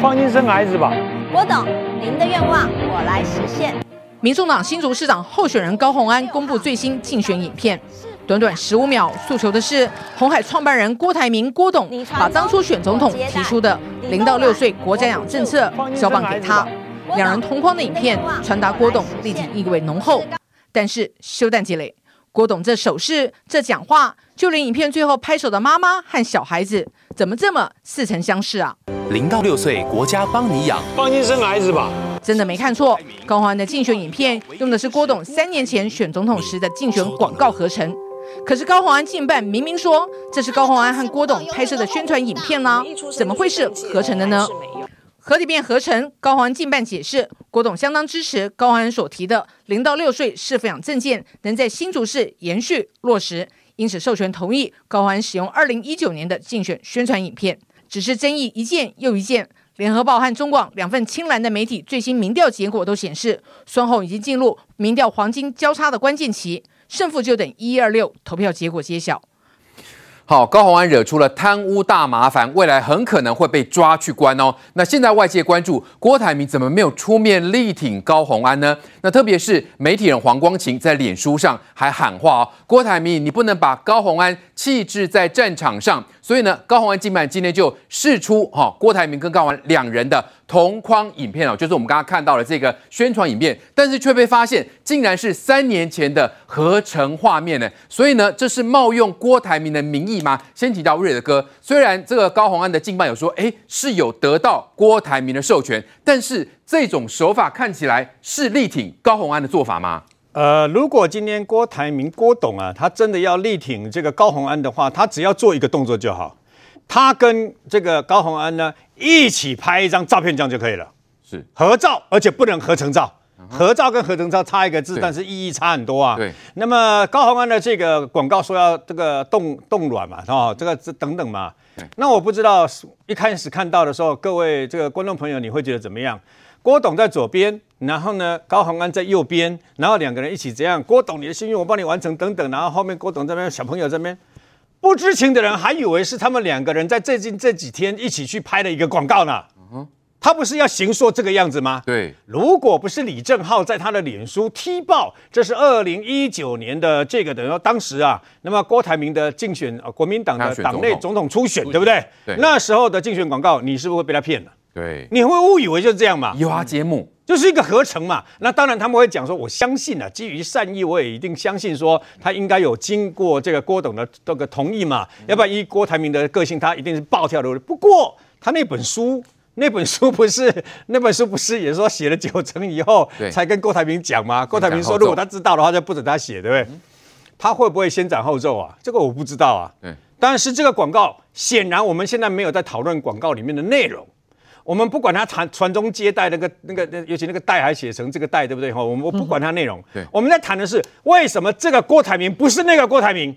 放心生孩子吧。郭董，您的愿望我来实现。民众党新竹市长候选人高鸿安公布最新竞选影片，短短十五秒，诉求的是红海创办人郭台铭郭董把当初选总统提出的零到六岁国家养政策交棒给他。两人同框的影片传达郭董立体意味浓厚，但是休战积累，郭董这手势这讲话，就连影片最后拍手的妈妈和小孩子，怎么这么似曾相识啊？零到六岁国家帮你养，放心生孩子吧。真的没看错，高虹安的竞选影片用的是郭董三年前选总统时的竞选广告合成。可是高虹安竞办明明说这是高虹安和郭董拍摄的宣传影片呢、啊，怎么会是合成的呢？合体变合成，高虹安竞办解释，郭董相当支持高虹安所提的零到六岁是抚养证件能在新竹市延续落实，因此授权同意高欢使用二零一九年的竞选宣传影片。只是争议一件又一件。联合报和中广两份亲蓝的媒体最新民调结果都显示，双后已经进入民调黄金交叉的关键期，胜负就等一一二六投票结果揭晓。好，高宏安惹出了贪污大麻烦，未来很可能会被抓去关哦。那现在外界关注郭台铭怎么没有出面力挺高宏安呢？那特别是媒体人黄光芹在脸书上还喊话哦：“郭台铭，你不能把高宏安弃置在战场上。”所以呢，高虹安竞办今天就释出哈郭台铭跟高虹安两人的同框影片哦，就是我们刚刚看到的这个宣传影片，但是却被发现竟然是三年前的合成画面呢。所以呢，这是冒用郭台铭的名义吗？先提到瑞德哥，虽然这个高虹安的竞办有说，哎，是有得到郭台铭的授权，但是这种手法看起来是力挺高虹安的做法吗？呃，如果今天郭台铭郭董啊，他真的要力挺这个高鸿安的话，他只要做一个动作就好，他跟这个高鸿安呢一起拍一张照片，这样就可以了。是合照，而且不能合成照。合照跟合成照差一个字，但是意义差很多啊。对。那么高鸿安的这个广告说要这个冻冻卵嘛，哦，这个这等等嘛。那我不知道一开始看到的时候，各位这个观众朋友，你会觉得怎么样？郭董在左边，然后呢，高虹安在右边，然后两个人一起这样。郭董，你的心愿我帮你完成，等等。然后后面郭董这边，小朋友这边，不知情的人还以为是他们两个人在最近这几天一起去拍了一个广告呢。嗯，他不是要行说这个样子吗？对。如果不是李正浩在他的脸书踢爆，这是二零一九年的这个等于说当时啊，那么郭台铭的竞选，呃，国民党的党内总统初选，对不对？对。那时候的竞选广告，你是不是会被他骗了？对，你会误以为就是这样嘛？移花接木就是一个合成嘛。那当然他们会讲说，我相信啊，基于善意，我也一定相信说他应该有经过这个郭董的这个同意嘛。要不然依郭台铭的个性，他一定是暴跳如雷。不过他那本书，那本书不是那本书不是也说写了九成以后才跟郭台铭讲吗？郭台铭说，如果他知道的话，就不准他写，对不对？他会不会先斩后奏啊？这个我不知道啊。对，但是这个广告显然我们现在没有在讨论广告里面的内容。我们不管他传传宗接代那个那个那，尤其那个代还写成这个代，对不对？哈，我们我不管他内容。对，我们在谈的是为什么这个郭台铭不是那个郭台铭？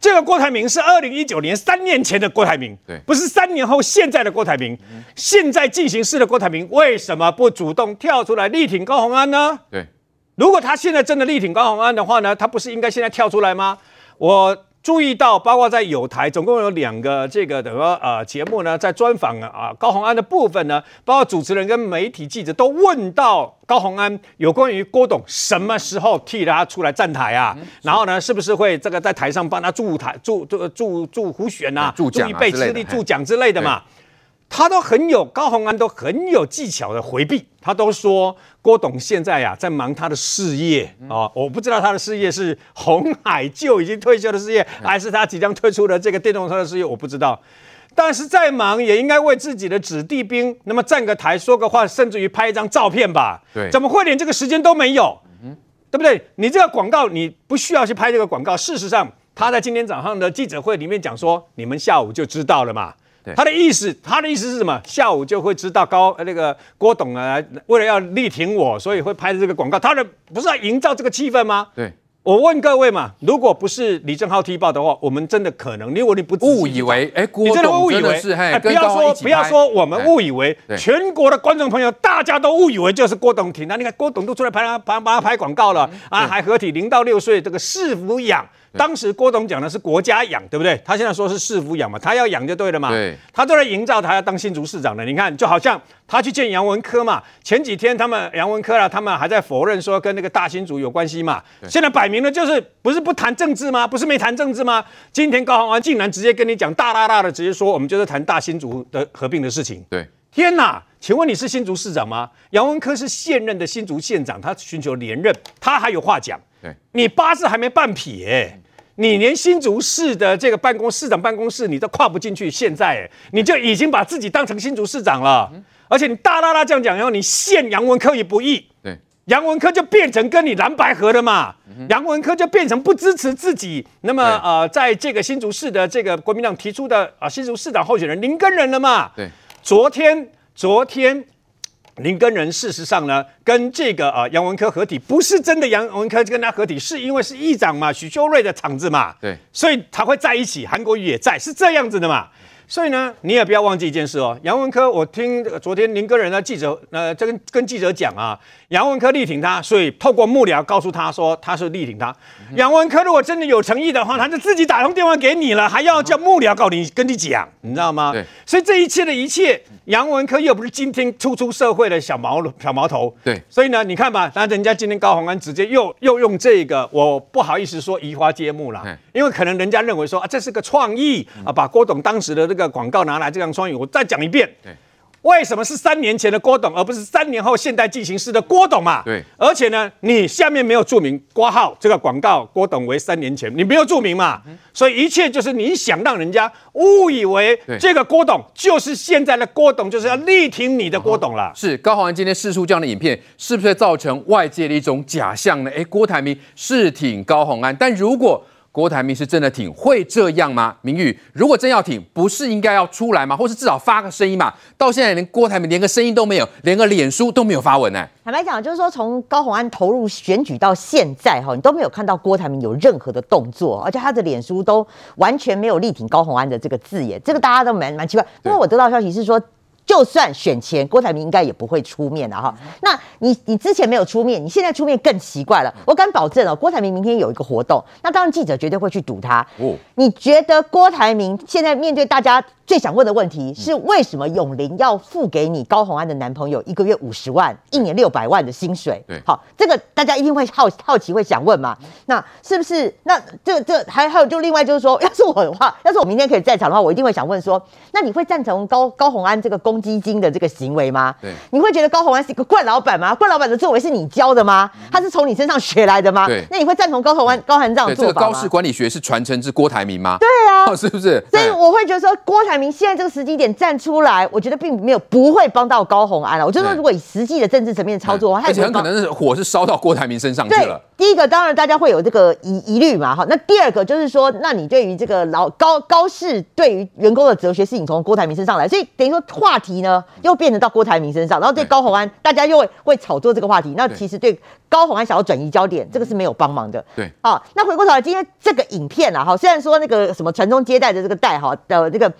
这个郭台铭是二零一九年三年前的郭台铭，对，不是三年后现在的郭台铭。现在进行式的郭台铭为什么不主动跳出来力挺高虹安呢？对，如果他现在真的力挺高虹安的话呢，他不是应该现在跳出来吗？我。注意到，包括在有台，总共有两个这个等于说呃节目呢，在专访啊高洪安的部分呢，包括主持人跟媒体记者都问到高洪安有关于郭董什么时候替他出来站台啊？嗯、然后呢，是不是会这个在台上帮他助台助助助助胡选啊？助一备之力助奖之类的嘛？他都很有高洪安都很有技巧的回避，他都说郭董现在呀、啊、在忙他的事业啊、哦，我不知道他的事业是红海就已经退休的事业，还是他即将推出的这个电动车的事业，我不知道。但是再忙也应该为自己的子弟兵那么站个台说个话，甚至于拍一张照片吧。对，怎么会连这个时间都没有？嗯，对不对？你这个广告你不需要去拍这个广告。事实上，他在今天早上的记者会里面讲说，你们下午就知道了嘛。对，他的意思，他的意思是什么？下午就会知道高那个郭董啊，为了要力挺我，所以会拍这个广告。他的不是要营造这个气氛吗？对。我问各位嘛，如果不是李正浩踢爆的话，我们真的可能，因为你不误以为，哎，郭董真的误以为是，哎，不要说不要说我们误以为，全国的观众朋友大家都误以为就是郭董挺他，你看郭董都出来拍他拍帮他拍广告了啊，还合体零到六岁这个市抚养。当时郭董讲的是国家养，对不对？他现在说是市府养嘛，他要养就对了嘛。对，他都在营造他要当新竹市长的。你看，就好像他去见杨文科嘛，前几天他们杨文科啊，他们还在否认说跟那个大新竹有关系嘛。现在摆明了就是不是不谈政治吗？不是没谈政治吗？今天高虹安竟然直接跟你讲大大大的直接说，我们就是谈大新竹的合并的事情。对，天哪！请问你是新竹市长吗？杨文科是现任的新竹县长，他寻求连任，他还有话讲。对，你八字还没半撇，欸。你连新竹市的这个办公市长办公室你都跨不进去，现在你就已经把自己当成新竹市长了，而且你大大大这样讲，然后你陷杨文科于不义，对，杨文科就变成跟你蓝白合的嘛，杨文科就变成不支持自己，那么呃，在这个新竹市的这个国民党提出的啊新竹市长候选人林根人了嘛，对，昨天昨天。林根人事实上呢，跟这个呃杨文科合体，不是真的杨文科跟他合体，是因为是议长嘛，许修睿的场子嘛，对，所以他会在一起，韩国瑜也在，是这样子的嘛。所以呢，你也不要忘记一件事哦，杨文科，我听昨天林哥人的记者，呃，跟跟记者讲啊，杨文科力挺他，所以透过幕僚告诉他说他是力挺他。杨文科如果真的有诚意的话，他就自己打通电话给你了，还要叫幕僚告你跟你讲，你知道吗？对。所以这一切的一切，杨文科又不是今天初出社会的小毛小毛头，对。所以呢，你看吧，那人家今天高虹安直接又又用这个，我不好意思说移花接木了，因为可能人家认为说啊，这是个创意啊，把郭董当时的这个。广告拿来这样双语，我再讲一遍。对，为什么是三年前的郭董，而不是三年后现代进行式的郭董嘛？对，而且呢，你下面没有注明挂号这个广告郭董为三年前，你没有注明嘛？嗯、所以一切就是你想让人家误以为这个郭董就是现在的郭董，就是要力挺你的郭董了。是高宏安今天释出这样的影片，是不是造成外界的一种假象呢？哎，郭台铭是挺高宏安，但如果郭台铭是真的挺，会这样吗？明玉，如果真要挺，不是应该要出来吗？或是至少发个声音嘛？到现在连郭台铭连个声音都没有，连个脸书都没有发文呢。坦白讲，就是说从高虹安投入选举到现在哈，你都没有看到郭台铭有任何的动作，而且他的脸书都完全没有力挺高虹安的这个字眼，这个大家都蛮蛮奇怪。不过我得到消息是说。就算选前，郭台铭应该也不会出面的哈。那你你之前没有出面，你现在出面更奇怪了。我敢保证哦，郭台铭明天有一个活动，那当然记者绝对会去堵他。哦，你觉得郭台铭现在面对大家？最想问的问题是，为什么永林要付给你高虹安的男朋友一个月五十万，一年六百万的薪水？对，好，这个大家一定会好好奇，会想问嘛？那是不是？那这这还还有就另外就是说，要是我的话，要是我明天可以在场的话，我一定会想问说，那你会赞成高高虹安这个公积金的这个行为吗？对，你会觉得高虹安是一个惯老板吗？惯老板的作为是你教的吗？他是从你身上学来的吗？对，那你会赞同高虹安高虹安这样的做法吗？这个高市管理学是传承自郭台铭吗？对啊，是不是？所以我会觉得说郭台。铭现在这个时机点站出来，我觉得并没有不会帮到高虹安了。我就说，如果以实际的政治层面操作而且很可能是火是烧到郭台铭身上去了。第一个当然大家会有这个疑疑虑嘛，哈。那第二个就是说，那你对于这个老高高氏对于员工的哲学是你从郭台铭身上来，所以等于说话题呢又变成到郭台铭身上，然后对高虹安大家又会会炒作这个话题。那其实对高虹安想要转移焦点，这个是没有帮忙的。对，好，那回过头来，今天这个影片啊，哈，虽然说那个什么传宗接代的这个代哈的这个。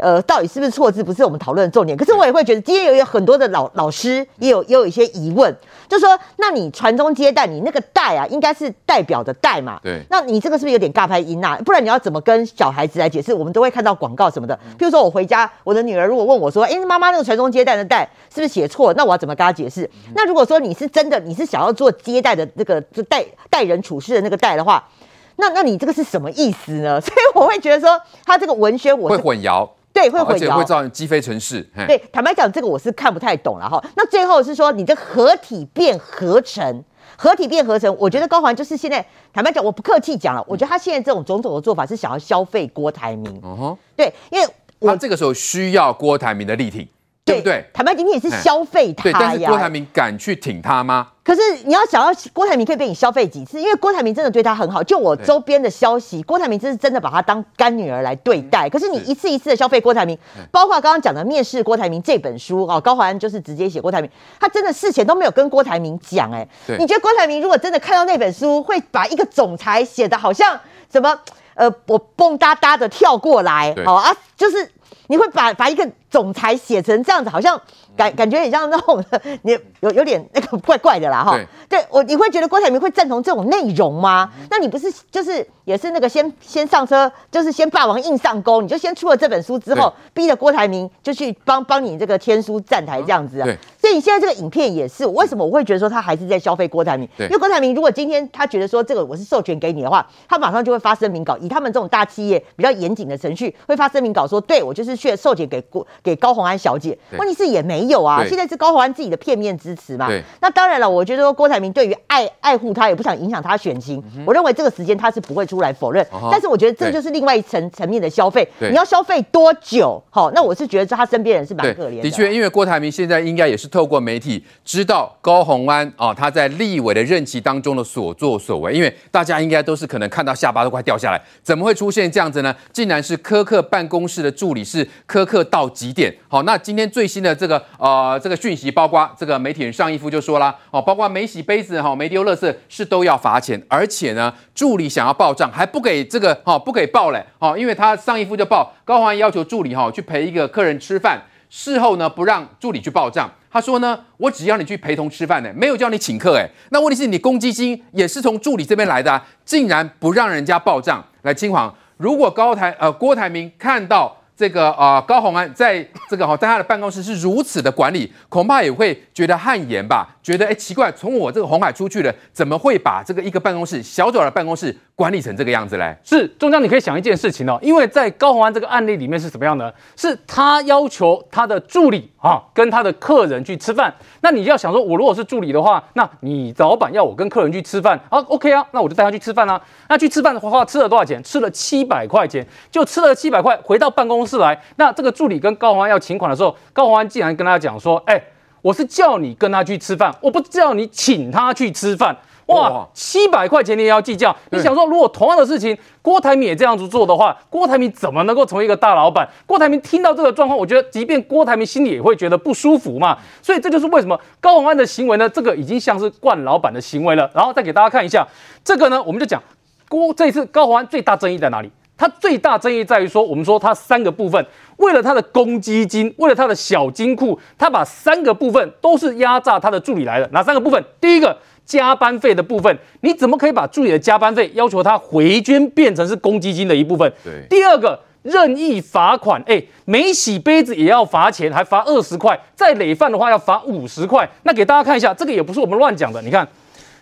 呃，到底是不是错字，不是我们讨论的重点。可是我也会觉得，今天有有很多的老老师也有也有一些疑问，就说，那你传宗接代，你那个代啊，应该是代表的代嘛？对。那你这个是不是有点尬拍音啊？不然你要怎么跟小孩子来解释？我们都会看到广告什么的。譬如说我回家，我的女儿如果问我说，哎，妈妈那个传宗接代的代是不是写错？那我要怎么跟她解释？那如果说你是真的，你是想要做接待的那个就待待人处事的那个代的话，那那你这个是什么意思呢？所以我会觉得说，他这个文宣我会混淆。对，会混淆，而且会造成积飞城市。对，坦白讲，这个我是看不太懂了哈。那最后是说，你的合体变合成，合体变合成，我觉得高环就是现在坦白讲，我不客气讲了，我觉得他现在这种种种的做法是想要消费郭台铭。哦、uh-huh. 对，因为他这个时候需要郭台铭的力挺。对不对？坦白讲，你也是消费他呀。对，但是郭台铭敢去挺他吗？可是你要想要郭台铭可以被你消费几次？因为郭台铭真的对他很好。就我周边的消息，郭台铭真是真的把他当干女儿来对待。可是你一次一次的消费郭台铭，包括刚刚讲的面试郭台铭这本书哦，高虹安就是直接写郭台铭，他真的事前都没有跟郭台铭讲。哎，你觉得郭台铭如果真的看到那本书，会把一个总裁写的好像什么？呃，我蹦哒哒的跳过来，好啊，就是你会把把一个总裁写成这样子，好像。感感觉很像那种，你有有点那个怪怪的啦哈。对我，你会觉得郭台铭会赞同这种内容吗？那你不是就是也是那个先先上车，就是先霸王硬上弓，你就先出了这本书之后，逼着郭台铭就去帮帮你这个天书站台这样子啊。所以你现在这个影片也是，为什么我会觉得说他还是在消费郭台铭？因为郭台铭如果今天他觉得说这个我是授权给你的话，他马上就会发声明稿，以他们这种大企业比较严谨的程序，会发声明稿说，对我就是去授权给郭给高虹安小姐。问题是也没。有啊，现在是高虹安自己的片面支持嘛。对，那当然了，我觉得说郭台铭对于爱爱护他，也不想影响他选情。我认为这个时间他是不会出来否认。但是我觉得这就是另外一层层面的消费。你要消费多久？好，那我是觉得他身边人是蛮可怜的。的确，因为郭台铭现在应该也是透过媒体知道高虹安啊，他在立委的任期当中的所作所为。因为大家应该都是可能看到下巴都快掉下来，怎么会出现这样子呢？竟然是柯克办公室的助理是柯克到极点。好，那今天最新的这个。呃，这个讯息包括这个媒体人上一夫就说了哦，包括没洗杯子哈，没丢垃圾是都要罚钱，而且呢，助理想要报账还不给这个哈，不给报嘞，哦，因为他上一夫就报高虹安要求助理哈去陪一个客人吃饭，事后呢不让助理去报账，他说呢，我只要你去陪同吃饭呢，没有叫你请客哎，那问题是你公积金也是从助理这边来的啊，竟然不让人家报账，来嶔煌，如果高台呃郭台铭看到。这个啊、高虹安在这个哈，在他的办公室是如此的管理，恐怕也会觉得汗颜吧？觉得哎奇怪，从我这个红海出去了，怎么会把这个一个办公室小小的办公室管理成这个样子嘞？是中江，你可以想一件事情哦，因为在高虹安这个案例里面是怎么样呢？是他要求他的助理啊跟他的客人去吃饭，那你要想说，我如果是助理的话，那你老板要我跟客人去吃饭啊，OK 啊，那我就带他去吃饭啊。那去吃饭的话，吃了多少钱？吃了七百块钱，就吃了七百块，回到办公室。来，那这个助理跟高虹安要请款的时候，高虹安竟然跟他讲说：“哎，我是叫你跟他去吃饭，我不叫你请他去吃饭。”哇，七百块钱你也要计较？你想说，如果同样的事情，郭台铭也这样子做的话，郭台铭怎么能够成为一个大老板？郭台铭听到这个状况，我觉得，即便郭台铭心里也会觉得不舒服嘛。所以这就是为什么高虹安的行为呢，这个已经像是惯老板的行为了。然后再给大家看一下这个呢，我们就讲郭这一次高虹安最大争议在哪里？他最大争议在于说，我们说它三个部分，为了它的公积金，为了他的小金库，他把三个部分都是压榨他的助理来的。哪三个部分？第一个加班费的部分，你怎么可以把助理的加班费要求他回捐变成是公积金的一部分？对。第二个任意罚款，哎，没洗杯子也要罚钱，还罚二十块，再累犯的话要罚五十块。那给大家看一下，这个也不是我们乱讲的，你看。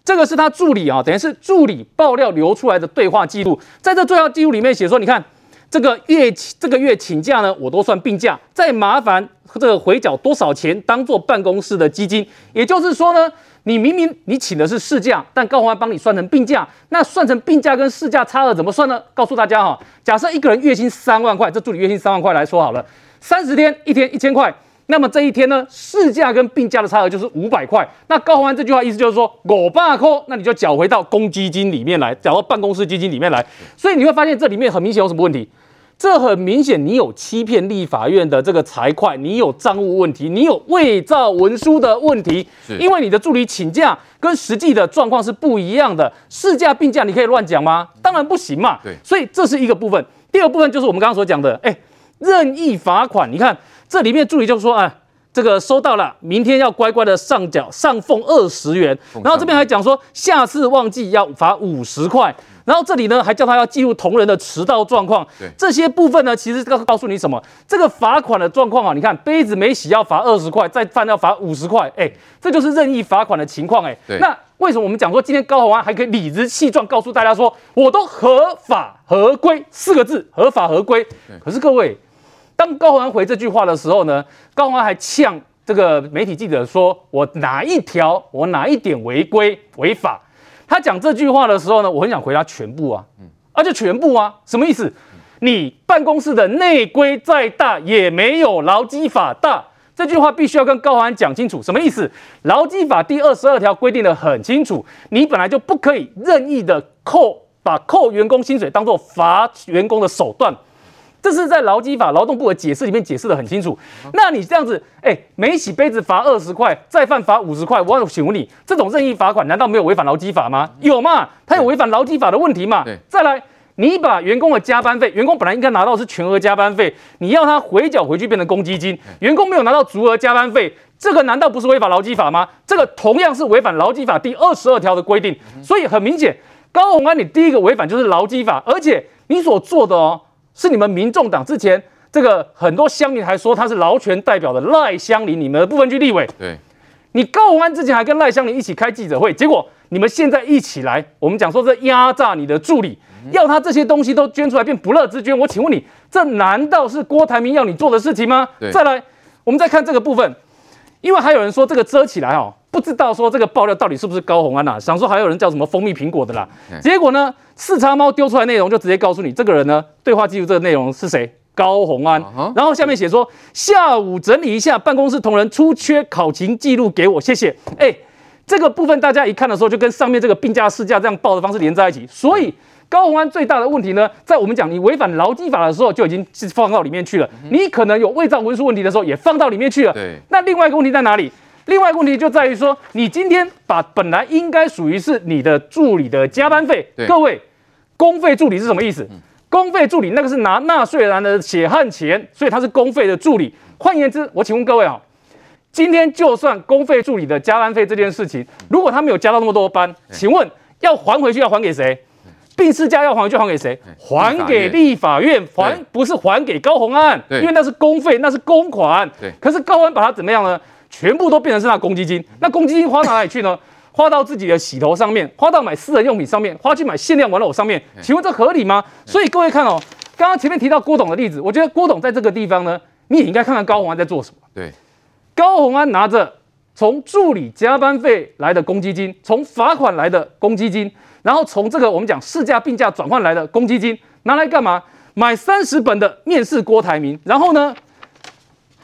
这个是他助理啊，等于是助理爆料流出来的对话记录，在这对话记录里面写说，你看这个月这个月请假呢，我都算病假，再麻烦这个回缴多少钱当做办公室的基金，也就是说呢，你明明你请的是事假，但高虹安帮你算成病假，那算成病假跟事假差额怎么算呢？告诉大家哈，假设一个人月薪三万块，这助理月薪三万块来说好了，三十天一天一千块。那么这一天呢，事假跟病假的差额就是五百块。那高虹安这句话意思就是说，我罢扣，那你就缴回到公积金里面来，缴到办公室基金里面来。所以你会发现这里面很明显有什么问题？这很明显，你有欺骗立法院的这个财会，你有账务问题，你有伪造文书的问题。因为你的助理请假跟实际的状况是不一样的。事假病假你可以乱讲吗？当然不行嘛。对，所以这是一个部分。第二部分就是我们刚刚所讲的，哎，任意罚款，你看。这里面助理就说啊，这个收到了，明天要乖乖的上缴上奉二十元。然后这边还讲说，下次忘记要罚五十块。然后这里呢还叫他要记录同仁的迟到状况。对，这些部分呢，其实告告诉你什么？这个罚款的状况啊，你看杯子没洗要罚二十块，再犯要罚五十块。哎，这就是任意罚款的情况。哎，那为什么我们讲说今天高虹安还可以理直气壮告诉大家说，我都合法合规四个字，合法合规。可是各位。当高虹安回这句话的时候呢，高虹安还呛这个媒体记者说：“我哪一条，我哪一点违规违法？”他讲这句话的时候呢，我很想回答全部啊，而且全部啊，什么意思？你办公室的内规再大，也没有劳基法大。这句话必须要跟高安讲清楚，什么意思？劳基法第二十二条规定得很清楚，你本来就不可以任意的扣，把扣员工薪水当做罚员工的手段。这是在劳基法劳动部的解释里面解释的很清楚。那你这样子，哎，每洗杯子罚二十块，再犯罚五十块。我请问你，这种任意罚款难道没有违反劳基法吗？有嘛？他有违反劳基法的问题嘛？再来。你把员工的加班费，员工本来应该拿到是全额加班费，你要他回缴回去变成公积金，员工没有拿到足额加班费，这个难道不是违反劳基法吗？这个同样是违反劳基法第二十二条的规定，所以很明显，高虹安你第一个违反就是劳基法，而且你所做的哦，是你们民众党之前这个很多乡民还说他是劳权代表的赖香伶，你们的不分区立委，对，你高虹安之前还跟赖香伶一起开记者会，结果你们现在一起来，我们讲说这压榨你的助理。要他这些东西都捐出来变不乐之捐，我请问你，这难道是郭台铭要你做的事情吗？再来，我们再看这个部分，因为还有人说这个遮起来哦，不知道说这个爆料到底是不是高红安呐、啊？想说还有人叫什么蜂蜜苹果的啦，结果呢，四叉猫丢出来内容就直接告诉你，这个人呢，对话记录这个内容是谁？高红安。然后下面写说，下午整理一下办公室同仁出缺考勤记录给我，谢谢。哎，这个部分大家一看的时候，就跟上面这个病假事假这样报的方式连在一起，所以。高虹安最大的问题呢，在我们讲你违反劳基法的时候，就已经是放到里面去了。你可能有伪造文书问题的时候，也放到里面去了。对。那另外一个问题在哪里？另外一个问题就在于说，你今天把本来应该属于是你的助理的加班费，各位，公费助理是什么意思？公费助理那个是拿纳税人的血汗钱，所以他是公费的助理。换言之，我请问各位啊，今天就算公费助理的加班费这件事情，如果他没有加到那么多班，请问要还回去要还给谁？病事假要还就还给谁？还给立法院，还不是还给高鸿安，因为那是公费，那是公款。对，可是高虹安把它怎么样呢？全部都变成是那公积金，那公积金花到哪里去呢？花到自己的洗头上面，花到买私人用品上面，花去买限量玩偶上面。请问这合理吗？所以各位看哦，刚刚前面提到郭董的例子，我觉得郭董在这个地方呢，你也应该看看高虹安在做什么。对，高虹安拿着从助理加班费来的公积金，从罚款来的公积金。然后从这个我们讲事假病假转换来的公积金拿来干嘛？买三十本的面试郭台铭，然后呢，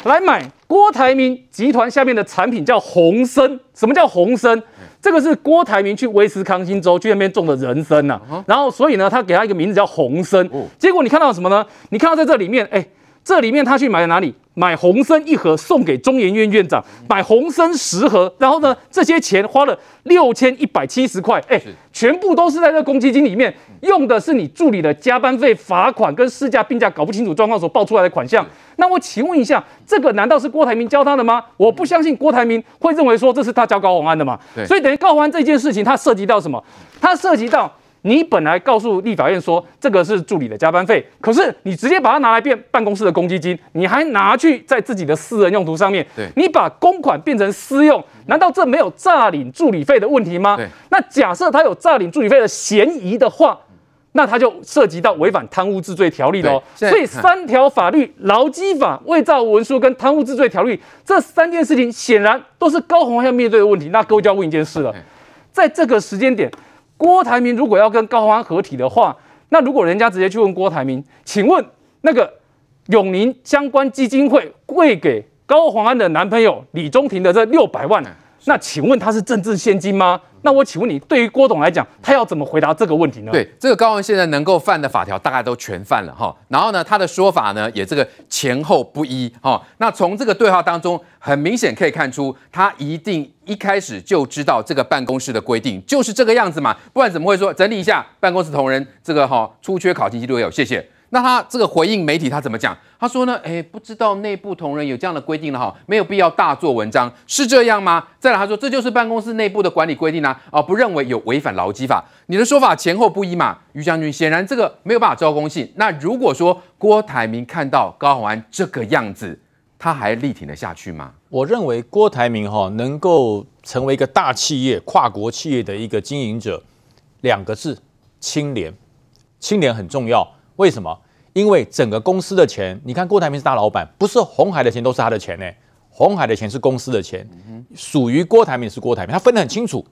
来买郭台铭集团下面的产品叫红参。什么叫红参？这个是郭台铭去威斯康星州去那边种的人参呐、啊。然后所以呢，他给他一个名字叫红参。结果你看到什么呢？你看到在这里面，哎，这里面他去买了哪里？买红参一盒送给中研院院长，买红参十盒，然后呢，这些钱花了六千一百七十块，哎，全部都是在这公积金里面，用的是你助理的加班费、罚款跟事假病假搞不清楚状况所报出来的款项。那我请问一下，这个难道是郭台铭教他的吗？我不相信郭台铭会认为说这是他教高虹安的嘛。所以等于高虹安这件事情，它涉及到什么？它涉及到。你本来告诉立法院说这个是助理的加班费，可是你直接把它拿来变办公室的公积金，你还拿去在自己的私人用途上面，对，你把公款变成私用，难道这没有诈领助理费的问题吗？对，那假设他有诈领助理费的嫌疑的话，那他就涉及到违反贪污治罪条例喽。所以三条法律，劳基法、伪造文书跟贪污治罪条例这三件事情，显然都是高虹安要面对的问题。那各位就要问一件事了，在这个时间点。郭台铭如果要跟高虹安合体的话，那如果人家直接去问郭台铭，请问那个永宁相关基金会会给高虹安的男朋友李中庭的这六百万呢，那请问他是政治献金吗？那我请问你，对于郭董来讲，他要怎么回答这个问题呢？对，这个高虹安现在能够犯的法条大概都全犯了哈。然后呢，他的说法呢也这个前后不一哈。那从这个对话当中，很明显可以看出，他一定一开始就知道这个办公室的规定就是这个样子嘛，不然怎么会说整理一下办公室同仁这个哈出缺考勤记录有，谢谢。那他这个回应媒体，他怎么讲？他说呢，诶，不知道内部同仁有这样的规定了哈，没有必要大做文章，是这样吗？再来，他说这就是办公室内部的管理规定啊，啊，不认为有违反劳基法。你的说法前后不一嘛，于将军，显然这个没有办法招公信。那如果说郭台铭看到高虹安这个样子，他还力挺得下去吗？我认为郭台铭哈能够成为一个大企业、跨国企业的一个经营者，两个字：清廉。清廉很重要，为什么？因为整个公司的钱，你看郭台铭是大老板，不是红海的钱都是他的钱呢。红海的钱是公司的钱，属于郭台铭是郭台铭，他分得很清楚。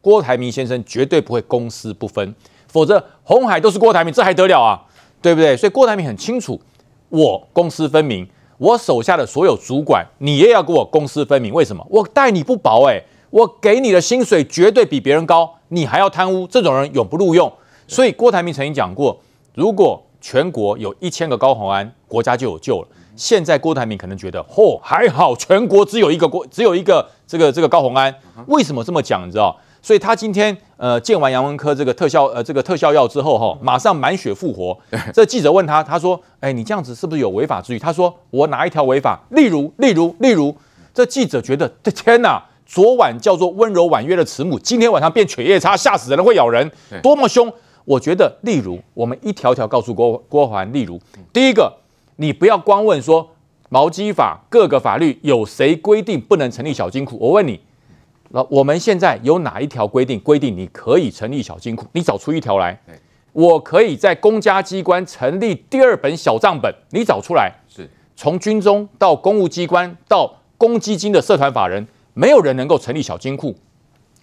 郭台铭先生绝对不会公私不分，否则红海都是郭台铭，这还得了啊？对不对？所以郭台铭很清楚，我公私分明，我手下的所有主管，你也要给我公私分明。为什么？我待你不薄哎，我给你的薪水绝对比别人高，你还要贪污，这种人永不录用。所以郭台铭曾经讲过，如果全国有一千个高虹安，国家就有救了。现在郭台铭可能觉得，嚯、哦，还好全国只有一个国，只有一个这个这个高虹安。为什么这么讲？你知道？所以他今天呃见完杨文科这个特效呃这个特效药之后哈，马上满血复活。这记者问他，他说：“哎，你这样子是不是有违法之虞？”他说：“我哪一条违法？例如，例如，例如。”这记者觉得，天哪！昨晚叫做温柔婉约的慈母，今天晚上变犬夜叉，吓死人了，会咬人，多么凶！我觉得，例如，我们一条条告诉郭郭环，例如，第一个，你不要光问说毛基法各个法律有谁规定不能成立小金库，我问你。那我们现在有哪一条规定规定你可以成立小金库？你找出一条来。我可以在公家机关成立第二本小账本，你找出来。是，从军中到公务机关到公积金的社团法人，没有人能够成立小金库。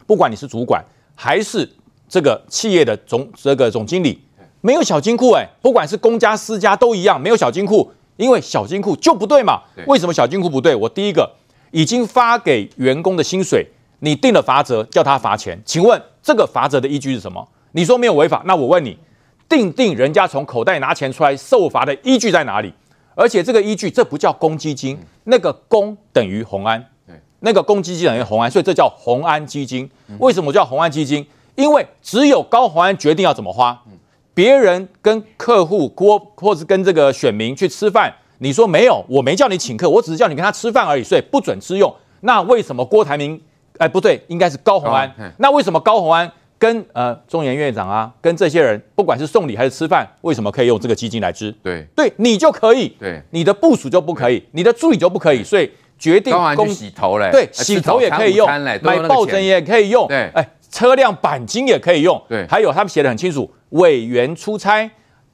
不管你是主管还是这个企业的总这个总经理，没有小金库哎，不管是公家私家都一样，没有小金库，因为小金库就不对嘛。为什么小金库不对？我第一个已经发给员工的薪水。你定了罚则，叫他罚钱，请问这个罚则的依据是什么？你说没有违法，那我问你，定定人家从口袋拿钱出来受罚的依据在哪里？而且这个依据，这不叫公积金，那个公等于红安，那个公积金等于红安，所以这叫红安基金。为什么叫红安基金？因为只有高虹安决定要怎么花，别人跟客户郭或是跟这个选民去吃饭，你说没有，我没叫你请客，我只是叫你跟他吃饭而已，所以不准吃用。那为什么郭台铭？哎，不对，应该是高虹安。哦、那为什么高虹安跟呃中研院长啊，跟这些人，不管是送礼还是吃饭，为什么可以用这个基金来支？对，对你就可以，对，你的部署就不可以，你的助理就不可以，所以决定公洗头嘞，对，洗头也可以用，买抱枕也可以用，对，哎，车辆钣金也可以用，对，还有他们写的很清楚，委员出差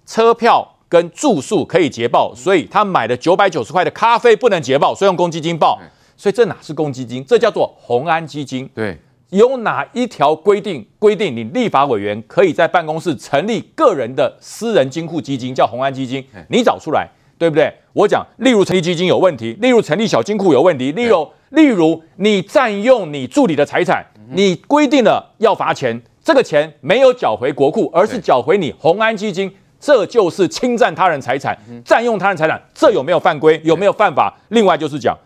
车票跟住宿可以捷报，所以他买的九百九十块的咖啡不能捷报，所以用公积金报。所以这哪是公积金？这叫做红安基金。对，有哪一条规定规定你立法委员可以在办公室成立个人的私人金库基金，叫红安基金？你找出来，对不对？我讲，例如成立基金有问题，例如成立小金库有问题，例如例如你占用你助理的财产，你规定了要罚钱，这个钱没有缴回国库，而是缴回你红安基金，这就是侵占他人财产，占用他人财产，这有没有犯规？有没有犯法？另外就是讲。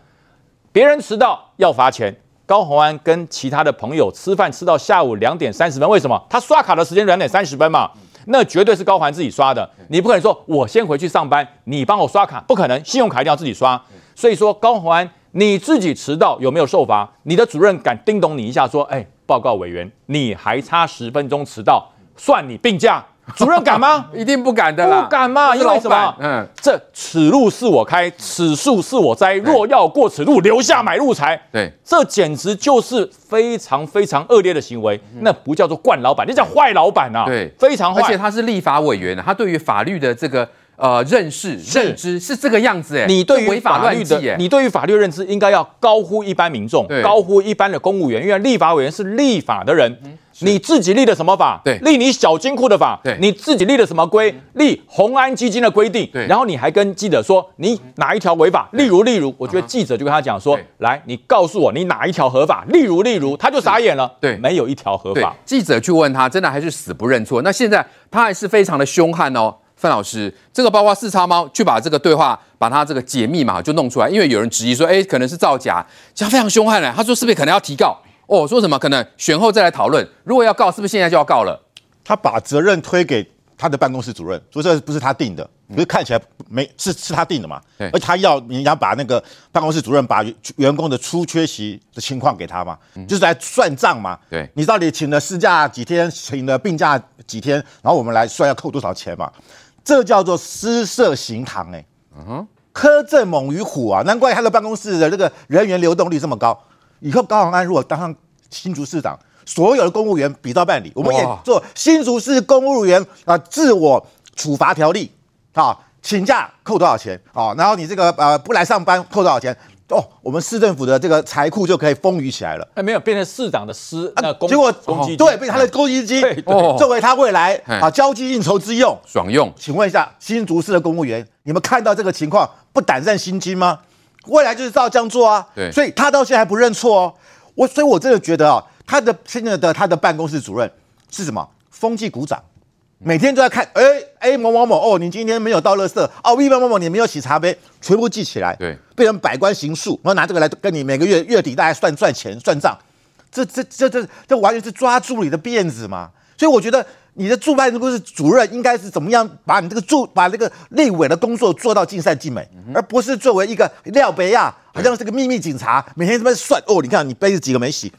别人迟到要罚钱，高宏安跟其他的朋友吃饭吃到下午两点三十分，为什么？他刷卡的时间两点三十分嘛，那绝对是高环自己刷的，你不可能说我先回去上班，你帮我刷卡，不可能，信用卡一定要自己刷。所以说高环你自己迟到有没有受罚？你的主任敢叮咚你一下说，哎，报告委员，你还差十分钟迟到，算你病假。主任敢吗？一定不敢的啦，不敢嘛，因为什么？嗯，这此路是我开，此树是我栽，若要过此路，留下买路财。对，这简直就是非常非常恶劣的行为，那不叫做惯老板，那叫坏老板啊！对，非常坏。而且他是立法委员，他对于法律的这个。呃，认识认知是这个样子哎，你对于法律的，你对于法律认知应该要高乎一般民众，高乎一般的公务员，因为立法委员是立法的人。你自己立的什么法？对，立你小金库的法。对，你自己立的什么规？立宏安基金的规定。对，然后你还跟记者说你哪一条违法？例如，例如，我觉得记者就跟他讲说，来，你告诉我你哪一条合法？例如，例如，他就傻眼了。对，没有一条合法。记者去问他，真的还是死不认错。那现在他还是非常的凶悍哦。范老师，这个包括四叉猫去把这个对话，把它这个解密嘛，就弄出来。因为有人质疑说，哎，可能是造假，这样非常凶悍呢。他说是不是可能要提告？哦，说什么可能选后再来讨论。如果要告，是不是现在就要告了？他把责任推给他的办公室主任，说这不是他定的，可是看起来没是是他定的嘛？而他要人家把那个办公室主任把员工的出缺席的情况给他嘛，就是来算账嘛。对，你到底请了事假几天，请了病假几天，然后我们来算要扣多少钱嘛？这叫做私设行堂哎，嗯哼，苛政猛于虎啊，难怪他的办公室的这个人员流动率这么高。以后高虹安如果当上新竹市长，所有的公务员比照办理，我们也做新竹市公务员啊自我处罚条例啊，请假扣多少钱啊？然后你这个呃不来上班扣多少钱？哦，我们市政府的这个财库就可以丰裕起来了。哎，没有变成市长的私啊，结果公积对，变成他的公积金，作为他未来哎啊交际应酬之用，爽用。请问一下，新竹市的公务员，你们看到这个情况不胆战心惊吗？未来就是照这样做啊。对所以他到现在还不认错哦。我所以，我真的觉得啊、哦，他的现在的他的办公室主任是什么？风纪股长，每天都在看，哎哎某某某哦，你今天没有倒垃圾哦，V 某某某你没有洗茶杯，全部记起来，对，被人百官行数，然后拿这个来跟你每个月月底大家算算钱算账，这这这这这完全是抓住你的辫子嘛。所以我觉得你的驻办公室主任应该是怎么样把你这个驻把这个立委的工作做到尽善尽美，而不是作为一个廖北亚，好像是个秘密警察，每天这么算哦，你看你杯子几个没洗，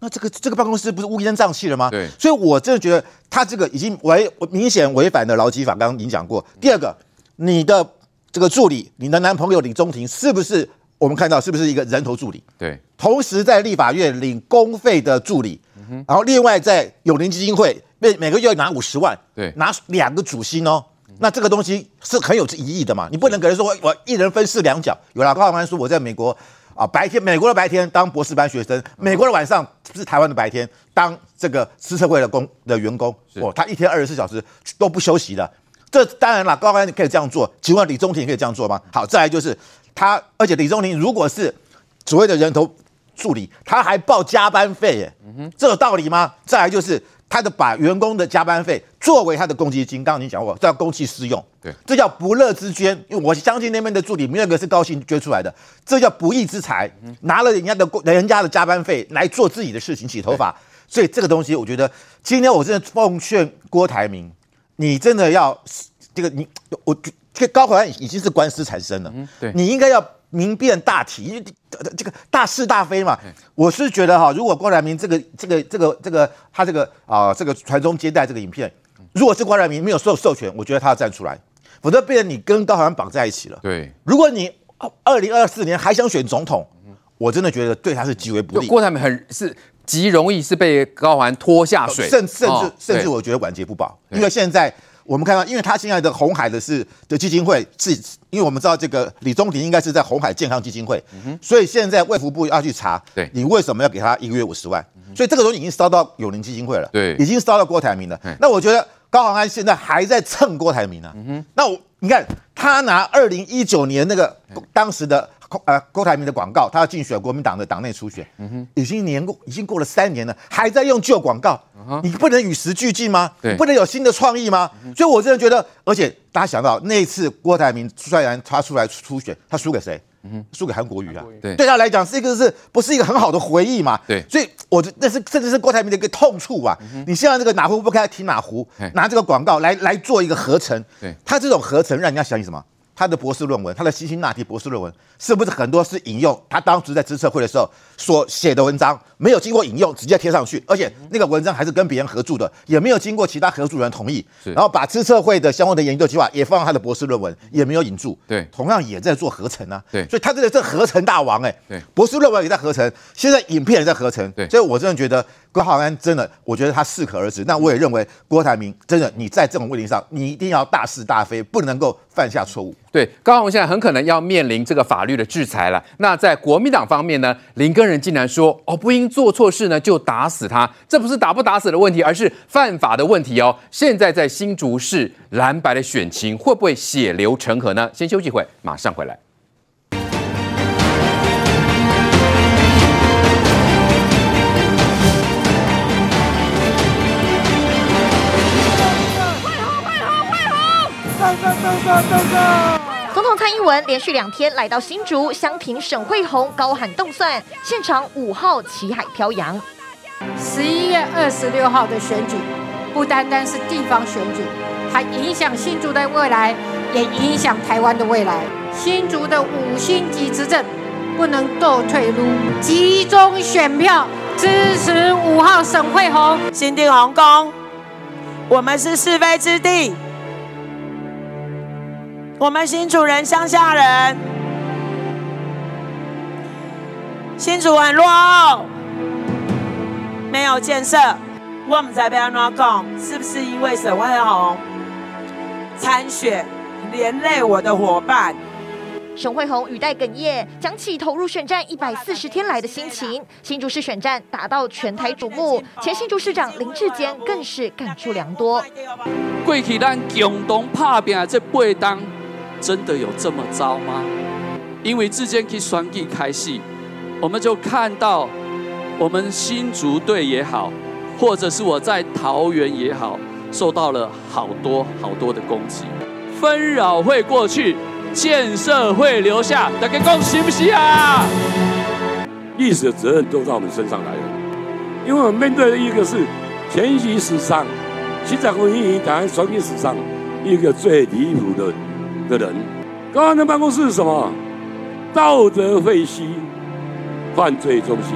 那这个这个办公室不是乌烟瘴气了吗？对，所以我真的觉得他这个已经违明显违反了劳基法，刚刚已经讲过。第二个，你的这个助理，你的男朋友李宗廷是不是我们看到是不是一个人头助理？对，同时在立法院领公费的助理，然后另外在永龄基金会每每个月拿五十万，对拿两个主薪哦。那这个东西是很有意义的嘛？你不能给人说我我一人分饰两角。有了高虹安说我在美国啊，白天美国的白天当博士班学生，美国的晚上是台湾的白天当这个资策会的工的员工，哦，他一天二十四小时都不休息的。这当然了，高虹安可以这样做，请问李宗廷可以这样做吗？好，再来就是他，而且李宗廷如果是所谓的人头助理，他还报加班费，耶，嗯这有道理吗？再来就是。他的把员工的加班费作为他的公积金，刚刚你讲过，这叫公器私用，对，这叫不乐之捐。因为我相信那边的助理没有一个是高兴捐出来的，这叫不义之财，拿了人家的人家的加班费来做自己的事情，洗头发。所以这个东西，我觉得今天我真的奉劝郭台铭，你真的要这个你我这高虹安已经是官司缠身了，对，你应该要。明辨大体，因为这个大是大非嘛。我是觉得哈，如果郭台铭这个这个这个这个他这个啊这个传宗接代这个影片，如果是郭台铭没有授授权，我觉得他要站出来，否则变成你跟高虹安绑在一起了。对，如果你二零二四年还想选总统，我真的觉得对他是极为不利。郭台铭很是极容易是被高虹安拖下水，甚甚至甚至我觉得晚节不保，因为现在。我们看到，因为他现在的红海的是的基金会是，因为我们知道这个李宗廷应该是在红海健康基金会，所以现在卫福部要去查，对，你为什么要给他一个月五十万？所以这个东西已经烧到永龄基金会了，对，已经烧到郭台铭了。那我觉得高虹安现在还在蹭郭台铭呢。那我你看他拿二零一九年那个当时的。呃，郭台铭的广告，他要竞选国民党的党内初选，嗯哼，已经年过，已经过了三年了，还在用旧广告，你不能与时俱进吗？对，不能有新的创意吗？所以，我真的觉得，而且大家想到那一次郭台铭虽然他出来初选，他输给谁？嗯，输给韩国瑜啊，对，对他来讲是一个是不是一个很好的回忆嘛？对，所以我觉得那是甚至是郭台铭的一个痛处啊。你现在这个哪壶不开提哪壶，拿这个广告来来做一个合成，对，他这种合成让人家想起什么？他的博士论文，他的辛辛那提博士论文，是不是很多是引用他当时在知策会的时候所写的文章，没有经过引用，直接贴上去，而且那个文章还是跟别人合著的，也没有经过其他合著人同意，然后把知策会的相关的研究计划也放到他的博士论文，也没有引注，对，同样也在做合成啊，对，所以他这个是合成大王哎，对，博士论文也在合成，现在影片也在合成，对，所以我真的觉得郭浩安真的，我觉得他适可而止。那我也认为郭台铭真的，你在这种问题上，你一定要大是大非，不能够犯下错误。对，高虹现在很可能要面临这个法律的制裁了。那在国民党方面呢，林根仁竟然说：“哦，不应做错事呢，就打死他。”这不是打不打死的问题，而是犯法的问题哦。现在在新竹市蓝白的选情会不会血流成河呢？先休息会，马上回来。总统蔡英文连续两天来到新竹，相挺沈惠虹，高喊动算，现场五号旗海飘扬。十一月二十六号的选举，不单单是地方选举，它影响新竹的未来，也影响台湾的未来。新竹的五星级执政不能够退路，集中选票支持五号沈惠虹，新定皇宫，我们是是非之地。我们新竹人、乡下人，新竹很落后，没有建设。我们在被安怎讲？是不是因为沈惠红参选，连累我的伙伴？沈慧红语带哽咽，讲起投入选战一百四十天来的心情。新竹市选战达到全台瞩目，前新竹市长林智坚更是感触良多。过去咱共同拍拼这八冬，真的有这么糟吗？因为智坚去双击开戏，我们就看到我们新竹队也好，或者是我在桃园也好，受到了好多好多的攻击。纷扰会过去，建设会留下。大家讲是不是啊？历史的责任都在我们身上来了，因为我们面对的一个是前历史上，七十公里台湾双击史上一个最离谱的的人。高安的办公室是什么？道德废墟，犯罪中心，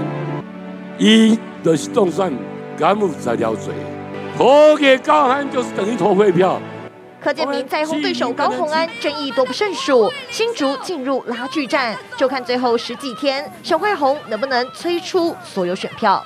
一的动算干部材料罪，投给高安就是等于投废票。柯建铭在轰对手高虹安，争议多不胜数，新竹进入拉锯战，就看最后十几天，沈慧红能不能催出所有选票。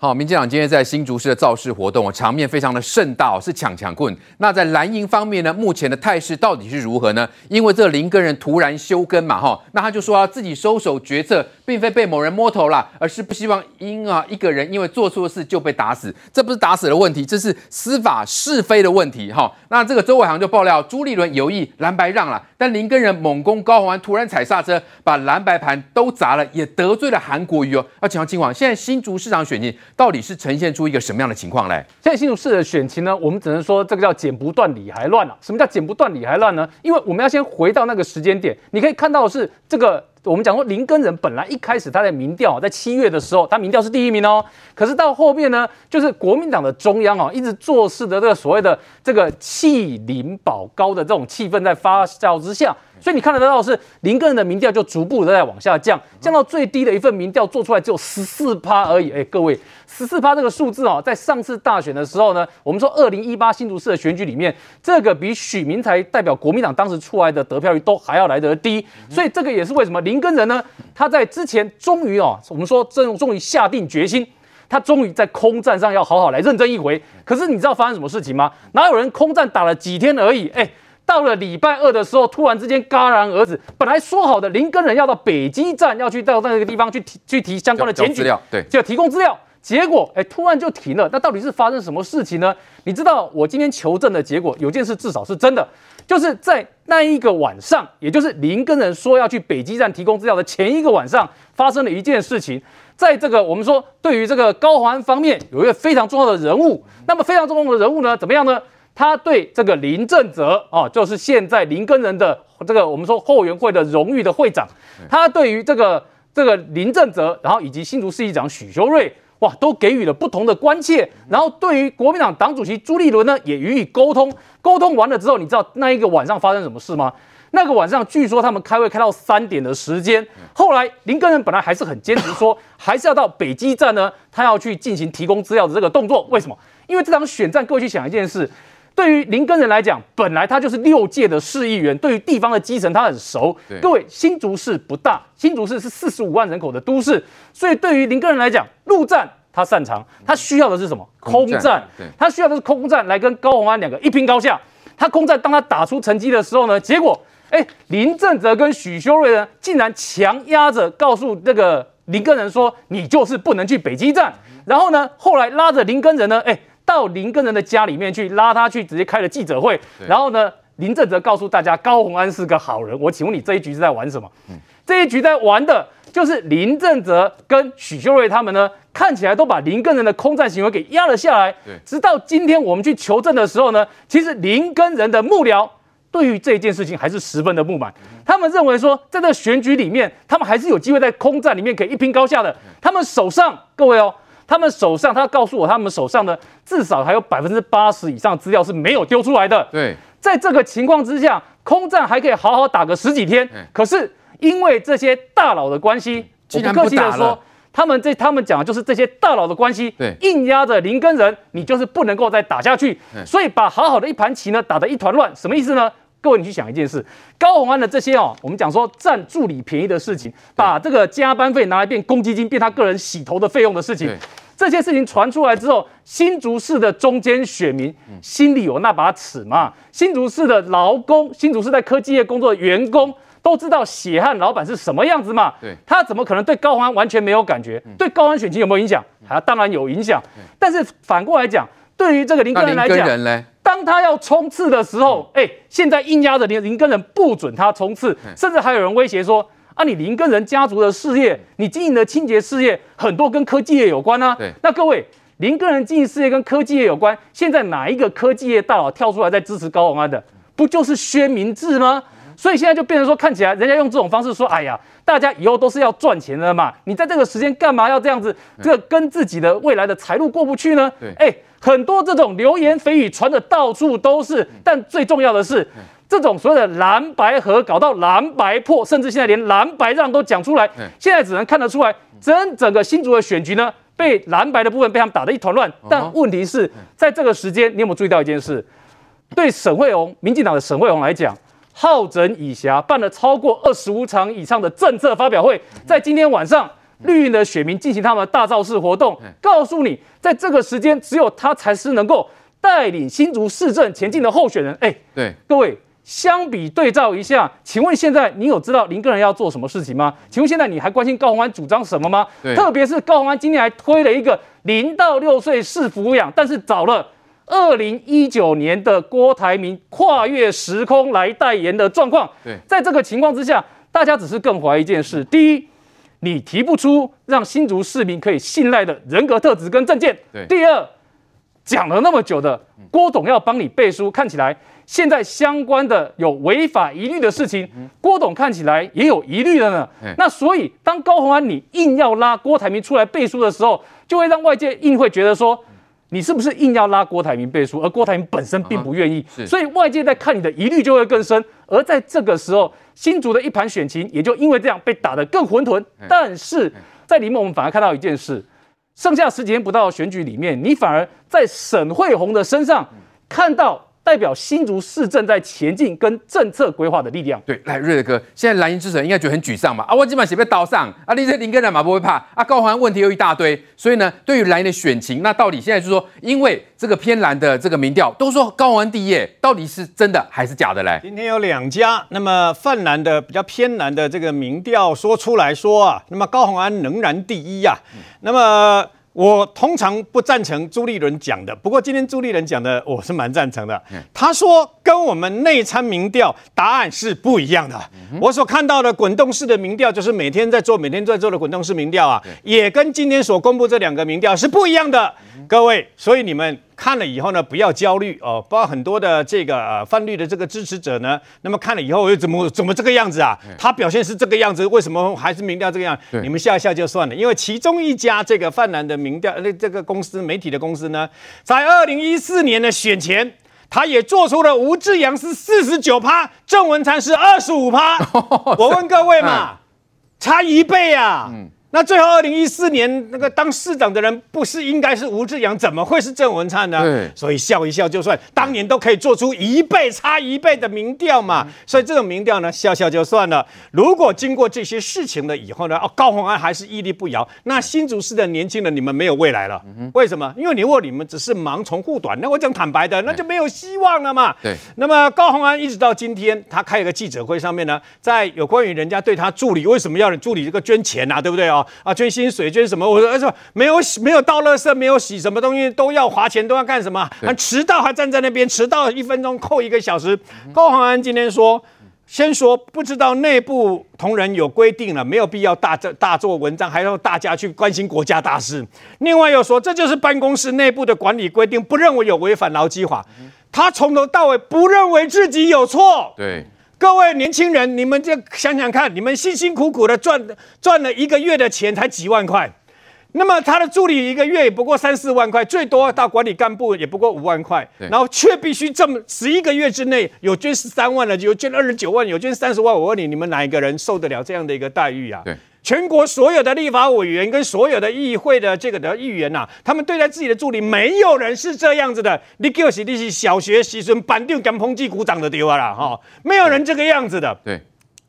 好，民进党今天在新竹市的造势活动，场面非常的盛大，是抢抢棍。那在蓝营方面呢，目前的态势到底是如何呢？因为这林根人突然休耕嘛，哈，那他就说要自己收手决策，并非被某人摸头啦，而是不希望因啊一个人因为做错事就被打死，这不是打死的问题，这是司法是非的问题，哈。那这个周伟航就爆料，朱立伦有意蓝白让了，但林根人猛攻高雄安，突然踩刹车，把蓝白盘都砸了，也得罪了韩国瑜哦。要请问金广，现在新竹市场选情。到底是呈现出一个什么样的情况来？现在新竹市的选情呢，我们只能说这个叫剪不断理还乱啊。什么叫剪不断理还乱呢？因为我们要先回到那个时间点，你可以看到的是这个。我们讲说林根人本来一开始他在民调，在七月的时候，他民调是第一名哦。可是到后面呢，就是国民党的中央哦，一直做事的这个所谓的这个弃林保高的这种气氛在发酵之下，所以你看得到的是林根人的民调就逐步的在往下降，降到最低的一份民调做出来只有十四趴而已。哎，各位，十四趴这个数字哦，在上次大选的时候呢，我们说二零一八新竹市的选举里面，这个比许明才代表国民党当时出来的得票率都还要来得低，所以这个也是为什么林。根人呢，他在之前终于哦，我们说终终于下定决心，他终于在空战上要好好来认真一回。可是你知道发生什么事情吗？哪有人空战打了几天而已？哎，到了礼拜二的时候，突然之间戛然而止。本来说好的林根人要到北基站，要去到那个地方去提去提相关的检举，对，就要提供资料。结果哎，突然就停了。那到底是发生什么事情呢？你知道我今天求证的结果，有件事至少是真的。就是在那一个晚上，也就是林根人说要去北基站提供资料的前一个晚上，发生了一件事情。在这个我们说，对于这个高环方面，有一个非常重要的人物。那么非常重要的人物呢，怎么样呢？他对这个林正则啊，就是现在林根人的这个我们说后援会的荣誉的会长，他对于这个这个林正则，然后以及新竹市议长许修睿。哇，都给予了不同的关切，然后对于国民党党主席朱立伦呢，也予以沟通。沟通完了之后，你知道那一个晚上发生什么事吗？那个晚上，据说他们开会开到三点的时间。后来林根人本来还是很坚持说，还是要到北基站呢，他要去进行提供资料的这个动作。为什么？因为这场选战，各位去想一件事。对于林根人来讲，本来他就是六届的市议员，对于地方的基层他很熟。各位，新竹市不大，新竹市是四十五万人口的都市，所以对于林根人来讲，陆战他擅长，他需要的是什么？空战。他需要的是空战来跟高鸿安两个一拼高下。他空战，当他打出成绩的时候呢，结果，哎，林正则跟许修睿呢，竟然强压着告诉那个林根人说，你就是不能去北基站。然后呢，后来拉着林根人呢，哎。到林根人的家里面去拉他去，直接开了记者会。然后呢，林正则告诉大家，高洪安是个好人。我请问你这一局是在玩什么？嗯、这一局在玩的就是林正则跟许秀瑞他们呢，看起来都把林根人的空战行为给压了下来。直到今天我们去求证的时候呢，其实林根人的幕僚对于这件事情还是十分的不满。他们认为说，在这个选举里面，他们还是有机会在空战里面可以一拼高下的。他们手上，各位哦。他们手上，他告诉我，他们手上的至少还有百分之八十以上资料是没有丢出来的。对，在这个情况之下，空战还可以好好打个十几天。可是因为这些大佬的关系，我不客气的说，他们这他们讲的就是这些大佬的关系，对，硬压着林根人，你就是不能够再打下去。所以把好好的一盘棋呢打得一团乱，什么意思呢？各位，你去想一件事，高鸿安的这些哦，我们讲说占助理便宜的事情，把这个加班费拿来变公积金，变他个人洗头的费用的事情，这些事情传出来之后，新竹市的中间选民心里有那把尺嘛？新竹市的劳工，新竹市在科技业工作的员工。都知道血汗老板是什么样子嘛？对，他怎么可能对高虹安完全没有感觉？嗯、对高虹安选情有没有影响？啊，当然有影响。但是反过来讲，对于这个林根人来讲，当他要冲刺的时候，哎、嗯欸，现在硬压着林林根人不准他冲刺，嗯、甚至还有人威胁说。啊，你林根人家族的事业，你经营的清洁事业，很多跟科技业有关啊。对，那各位，林根人经营事业跟科技业有关，现在哪一个科技业大佬跳出来在支持高鸿安的？不就是薛明志吗？所以现在就变成说，看起来人家用这种方式说，哎呀，大家以后都是要赚钱的嘛，你在这个时间干嘛要这样子？这个跟自己的未来的财路过不去呢？对，哎，很多这种流言蜚语传的到处都是，但最重要的是。这种所谓的蓝白合搞到蓝白破，甚至现在连蓝白让都讲出来，现在只能看得出来，整整个新竹的选举呢，被蓝白的部分被他们打得一团乱。但问题是在这个时间，你有没有注意到一件事？对沈慧虹，民进党的沈慧虹来讲，好整以暇，办了超过二十五场以上的政策发表会，在今天晚上，绿营的选民进行他们的大造势活动，告诉你，在这个时间，只有他才是能够带领新竹市政前进的候选人。哎，对，各位。相比对照一下，请问现在你有知道林个人要做什么事情吗？请问现在你还关心高虹安主张什么吗？特别是高虹安今天还推了一个零到六岁是抚养，但是找了二零一九年的郭台铭跨越时空来代言的状况。对，在这个情况之下，大家只是更怀疑一件事：第一，你提不出让新竹市民可以信赖的人格特质跟证件；第二，讲了那么久的郭董要帮你背书，看起来。现在相关的有违法疑虑的事情，郭董看起来也有疑虑了呢。那所以，当高鸿安你硬要拉郭台铭出来背书的时候，就会让外界硬会觉得说，你是不是硬要拉郭台铭背书？而郭台铭本身并不愿意，所以外界在看你的疑虑就会更深。而在这个时候，新竹的一盘选情也就因为这样被打得更混沌。但是在里面，我们反而看到一件事：剩下十几天不到的选举里面，你反而在沈慧红的身上看到。代表新竹市政在前进跟政策规划的力量。对，来瑞德哥，现在蓝营支持人应该觉得很沮丧嘛？啊，我基本上写被刀上啊，你这林耕仁嘛不会怕啊，高虹安问题又一大堆，所以呢，对于蓝营的选情，那到底现在就是说，因为这个偏蓝的这个民调都说高虹安第一，到底是真的还是假的嘞？今天有两家，那么泛蓝的比较偏蓝的这个民调说出来说啊，那么高虹安仍然第一呀、啊，嗯、那么。我通常不赞成朱立伦讲的，不过今天朱立伦讲的我是蛮赞成的。他说跟我们内参民调答案是不一样的。我所看到的滚动式的民调，就是每天在做、每天在做的滚动式民调啊，也跟今天所公布这两个民调是不一样的。各位，所以你们看了以后呢，不要焦虑哦。包括很多的这个呃泛绿的这个支持者呢，那么看了以后又怎么怎么这个样子啊？他表现是这个样子，为什么还是民调这个样？你们笑一笑就算了。因为其中一家这个泛蓝的民调那这个公司媒体的公司呢，在二零一四年的选前，他也做出了吴志扬是四十九趴，郑文灿是二十五趴。我问各位嘛，差一倍啊！嗯那最后，二零一四年那个当市长的人不是应该是吴志阳，怎么会是郑文灿呢？对，所以笑一笑就算，当年都可以做出一倍差一倍的民调嘛。所以这种民调呢，笑笑就算了。如果经过这些事情了以后呢，哦，高虹安还是屹立不摇，那新竹市的年轻人你们没有未来了。为什么？因为你如果你们只是盲从护短，那我讲坦白的，那就没有希望了嘛。对。那么高虹安一直到今天，他开一个记者会上面呢，在有关于人家对他助理为什么要助理这个捐钱啊，对不对哦？啊，捐薪水，捐什么？我说，而且没有洗，没有倒垃圾，没有洗什么东西，都要花钱，都要干什么？还迟到还站在那边，迟到一分钟扣一个小时。高虹安今天说，先说不知道内部同仁有规定了，没有必要大做大做文章，还要大家去关心国家大事。另外又说，这就是办公室内部的管理规定，不认为有违反劳基法。他从头到尾不认为自己有错。对。各位年轻人，你们就想想看，你们辛辛苦苦的赚赚了一个月的钱才几万块，那么他的助理一个月也不过三四万块，最多到管理干部也不过五万块，然后却必须这么十一个月之内有捐十三万的，有捐二十九万，有捐三十万，我问你，你们哪一个人受得了这样的一个待遇啊？对。全国所有的立法委员跟所有的议会的这个的议员呐、啊，他们对待自己的助理，没有人是这样子的。你给我写的是小学习生板凳跟抨击鼓掌的丢啊啦哈，没有人这个样子的。对，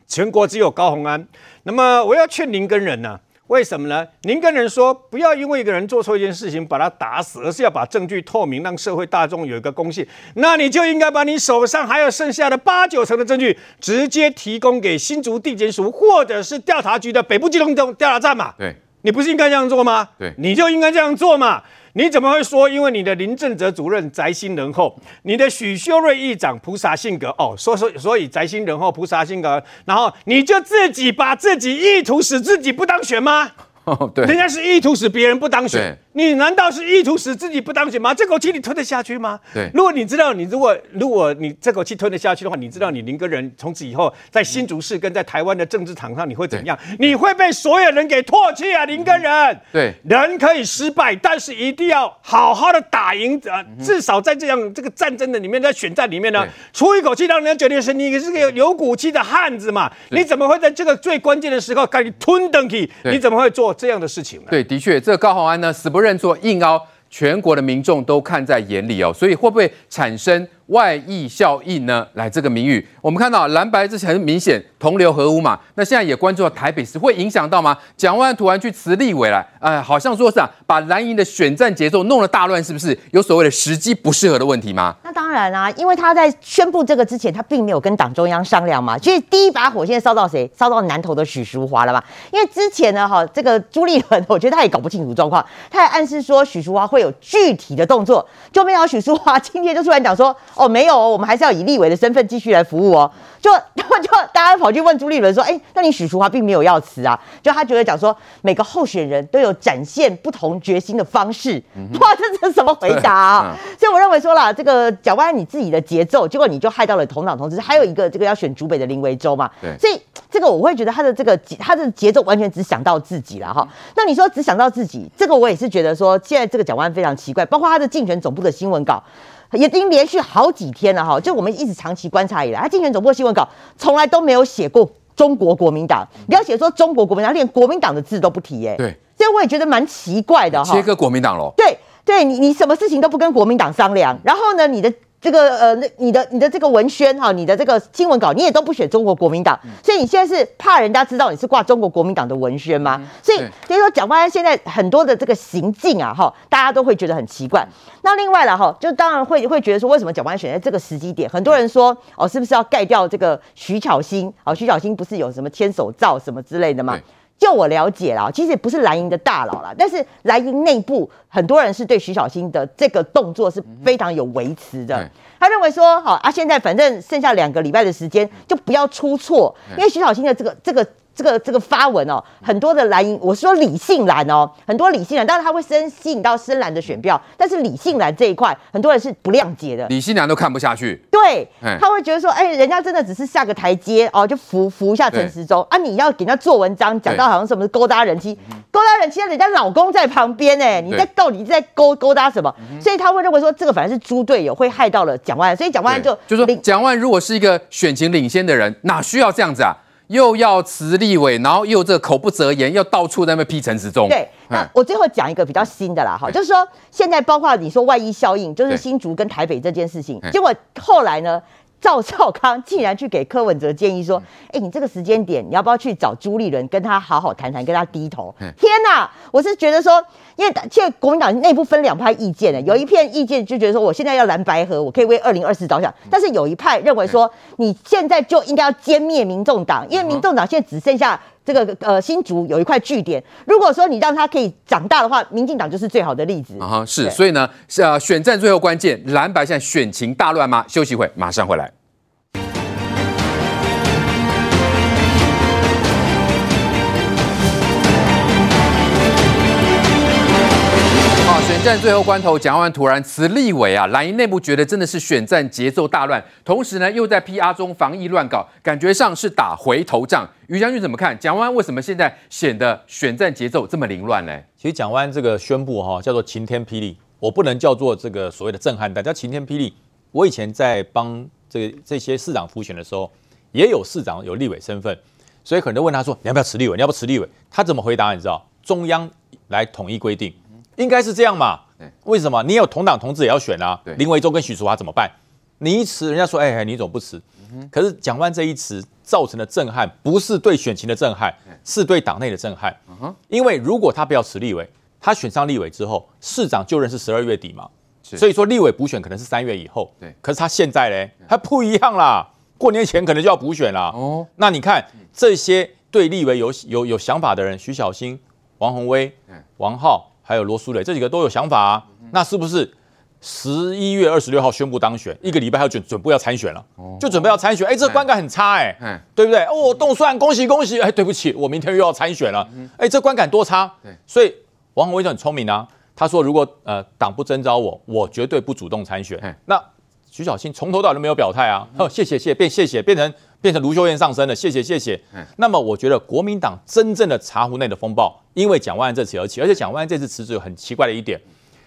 全国只有高红安。那么我要劝林耕仁呢，为什么呢？您跟人说不要因为一个人做错一件事情把他打死，而是要把证据透明，让社会大众有一个公信。那你就应该把你手上还有剩下的八九成的证据，直接提供给新竹地检署或者是调查局的北部机动调查站嘛。对，你不是应该这样做吗？对，你就应该这样做嘛。你怎么会说？因为你的林正哲主任宅心仁厚，你的许修睿议长菩萨性格哦，所所所以宅心仁厚，菩萨性格，然后你就自己把自己意图使自己不当选吗？哦，对，人家是意图使别人不当选。你难道是意图使自己不当选吗？这口气你吞得下去吗？对，如果你知道你如果如果你这口气吞得下去的话，你知道你林根人从此以后在新竹市跟在台湾的政治场上你会怎样？你会被所有人给唾弃啊，林根人。对，人可以失败，但是一定要好好的打赢啊！至少在这样这个战争的里面，在选战里面呢，出一口气让人家觉得是你是个有骨气的汉子嘛？你怎么会在这个最关键的时刻赶紧吞登去？你怎么会做这样的事情呢？对，的确，这个高鸿安呢，死不认。错硬凹，全国的民众都看在眼里哦，所以会不会产生外溢效应呢？来，这个名誉，我们看到蓝白这是很明显同流合污嘛。那现在也关注到台北市会影响到吗？蒋万安突然去辞立委了，哎，好像说是啊，把蓝营的选战节奏弄了大乱，是不是有所谓的时机不适合的问题吗？那当然啊，因为他在宣布这个之前，他并没有跟党中央商量嘛。所以第一把火现在烧到谁？烧到南投的许淑华了嘛？因为之前呢，哈，这个朱立伦，我觉得他也搞不清楚状况，他也暗示说许淑华会有具体的动作，就没想到许淑华今天就突然讲说。哦，没有哦，我们还是要以立委的身份继续来服务哦。就就 就大家跑去问朱立伦说，哎，那你许淑华并没有要辞啊？就他觉得讲说，每个候选人都有展现不同决心的方式。哇，这这是什么回答啊？所以我认为说啦，这个蒋万你自己的节奏，结果你就害到了同党同志。还有一个这个要选竹北的林维洲嘛。对。所以这个我会觉得他的这个他的节奏完全只想到自己了哈。那你说只想到自己，这个我也是觉得说，现在这个蒋万非常奇怪，包括他的竞选总部的新闻稿。已经连续好几天了哈，就我们一直长期观察以来，他竞选总部的新闻稿从来都没有写过中国国民党，你要写说中国国民党，连国民党的字都不提耶。对，所以我也觉得蛮奇怪的哈。切割国民党喽？对，对你你什么事情都不跟国民党商量，然后呢，你的。这个呃，那你的你的这个文宣哈，你的这个新闻稿，你也都不选中国国民党，所以你现在是怕人家知道你是挂中国国民党的文宣吗？所以所以说，蒋万安现在很多的这个行径啊，哈，大家都会觉得很奇怪。那另外了哈，就当然会会觉得说，为什么蒋万安选在这个时机点？很多人说哦，是不是要盖掉这个徐巧芯？哦，徐巧芯不是有什么牵手照什么之类的吗？就我了解啦，其实不是蓝营的大佬啦，但是蓝营内部很多人是对徐小新的这个动作是非常有维持的。他认为说，好啊，现在反正剩下两个礼拜的时间，就不要出错，因为徐小新的这个这个。这个这个发文哦，很多的蓝营，我说理性蓝哦，很多理性蓝，当然他会深吸引到深蓝的选票，但是理性蓝这一块，很多人是不谅解的，理性蓝都看不下去。对，他会觉得说，哎，人家真的只是下个台阶哦，就扶扶一下陈时中啊，你要给人家做文章，讲到好像什么是勾搭人妻，勾搭人妻，人家老公在旁边哎，你在到底在勾勾搭什么？所以他会认为说，这个反而是猪队友，会害到了蒋万安，所以蒋万安就就说，蒋万如果是一个选情领先的人，哪需要这样子啊？又要辞立委，然后又这个口不择言，又到处在那边批陈时中。对，那我最后讲一个比较新的啦，哈，就是说现在包括你说外溢效应，就是新竹跟台北这件事情，结果后来呢？赵少康竟然去给柯文哲建议说：“哎，你这个时间点，你要不要去找朱立伦，跟他好好谈谈，跟他低头？”天哪！我是觉得说，因为现在国民党内部分两派意见呢，有一片意见就觉得说，我现在要蓝白合，我可以为二零二四着想；但是有一派认为说，你现在就应该要歼灭民众党，因为民众党现在只剩下。这个呃，新竹有一块据点，如果说你让它可以长大的话，民进党就是最好的例子。啊，是，所以呢，是呃，选战最后关键，蓝白现在选情大乱吗？休息会，马上回来。选战最后关头，蒋万突然辞立委啊！蓝营内部觉得真的是选战节奏大乱，同时呢又在 PR 中防疫乱搞，感觉上是打回头仗。于将军怎么看？蒋万为什么现在显得选战节奏这么凌乱呢？其实蒋万这个宣布哈、叫做晴天霹雳，我不能叫做这个所谓的震撼弹，叫晴天霹雳。我以前在帮这个这些市长辅选的时候，也有市长有立委身份，所以很多人问他说：“你要不要辞立委？你要不要辞立委？”他怎么回答？你知道？中央来统一规定。应该是这样嘛？为什么？你有同党同志也要选啊？林维洲跟许淑华怎么办？你一辞，人家说，哎、欸，你怎么不辞？可是蒋万这一辞造成的震撼，不是对选情的震撼，是对党内的震撼。因为如果他不要辞立委，他选上立委之后，市长就任是十二月底嘛，所以说立委补选可能是三月以后。对，可是他现在嘞，他不一样啦，过年前可能就要补选啦。哦，那你看这些对立委有有有想法的人，徐小新、王宏威、王浩还有罗淑蕾这几个都有想法啊，那是不是？十一月二十六号宣布当选，一个礼拜还要准准备要参选了，就准备要参选。哎，这观感很差哎，对不对？哦，动算，恭喜恭喜！哎，对不起，我明天又要参选了。哎，这观感多差。所以王宏威就很聪明啊，他说如果呃党不征召我，我绝对不主动参选。那徐小新从头到尾都没有表态啊。哦，谢谢谢，变谢谢变成变成卢秀燕上身了，谢谢谢谢。那么我觉得国民党真正的茶壶内的风暴，因为蒋万安这次而起，而且蒋万安这次辞职有很奇怪的一点。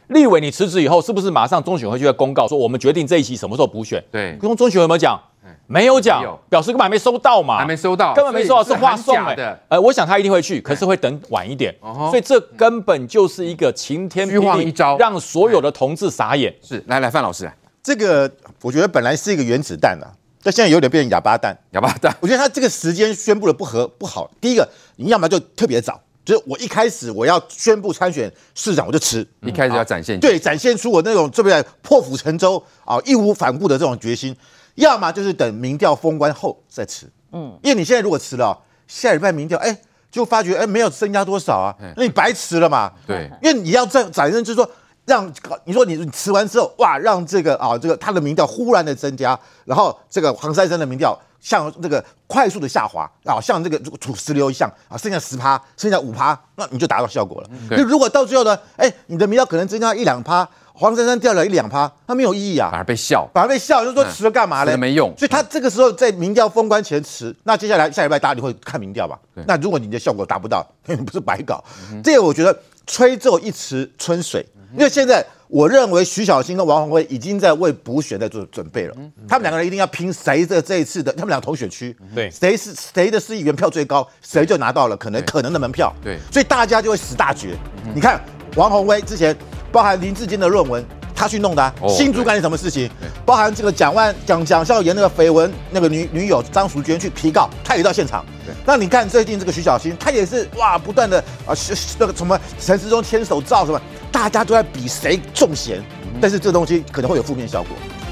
立委，你辞职以后，是不是马上中选会就会公告说我们决定这一期什么时候补选？对，跟中选会有没有讲？没有讲，表示根本还没收到嘛，还没收到，根本没收到，是话送的。呃，我想他一定会去，可是会等晚一点。所以这根本就是一个晴天霹雳一招，让所有的同志傻眼。是，来来，范老师，这个我觉得本来是一个原子弹啊，但现在有点变成哑巴弹。哑巴弹，我觉得他这个时间宣布的不合不好。第一个，你要么就特别早。就是我一开始我要宣布参选市长，我就辞。一开始要展现对，展现出我那种这边破釜沉舟啊，义无反顾的这种决心。要么就是等民调封关后再辞。嗯，因为你现在如果辞了，下礼拜民调哎，就发觉哎没有增加多少啊，那你白辞了嘛。对，因为你要再展现就是说，让你说你你辞完之后哇，让这个啊这个他的民调忽然的增加，然后这个黄珊珊的民调。像这个快速的下滑啊，像这个土石流一样啊，剩下十趴，剩下五趴，那你就达到效果了。就如果到最后呢，哎，你的民调可能增加一两趴，黄珊珊掉了一两趴，那没有意义啊，反而被笑，反而被笑，就是说辞了干嘛呢？没用。所以他这个时候在民调封关前辞，那接下来下礼拜大家就会看民调吧。那如果你的效果达不到，你不是白搞？这个我觉得吹奏一池春水，因为现在。我认为徐小新跟王宏威已经在为补选在做准备了。他们两个人一定要拼谁的这一次的，他们两个同选区，对，谁是谁的市议员票最高，谁就拿到了可能可能的门票。对，所以大家就会死大决。你看王宏威之前包含林志坚的论文，他去弄的，新竹干什么事情？包含这个蒋万蒋蒋孝严那个绯闻，那个女女友张淑娟去提告，他也到现场。那你看最近这个徐小新，他也是哇，不断的啊，那个什么陈世忠牵手照什么。大家都在比谁重咸，但是这东西可能会有负面效果。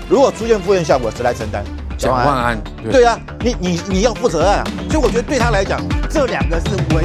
如果出现负面效果，谁来承担？蒋万安。对啊，你你你要负责任啊。所以我觉得对他来讲，这两个是唯。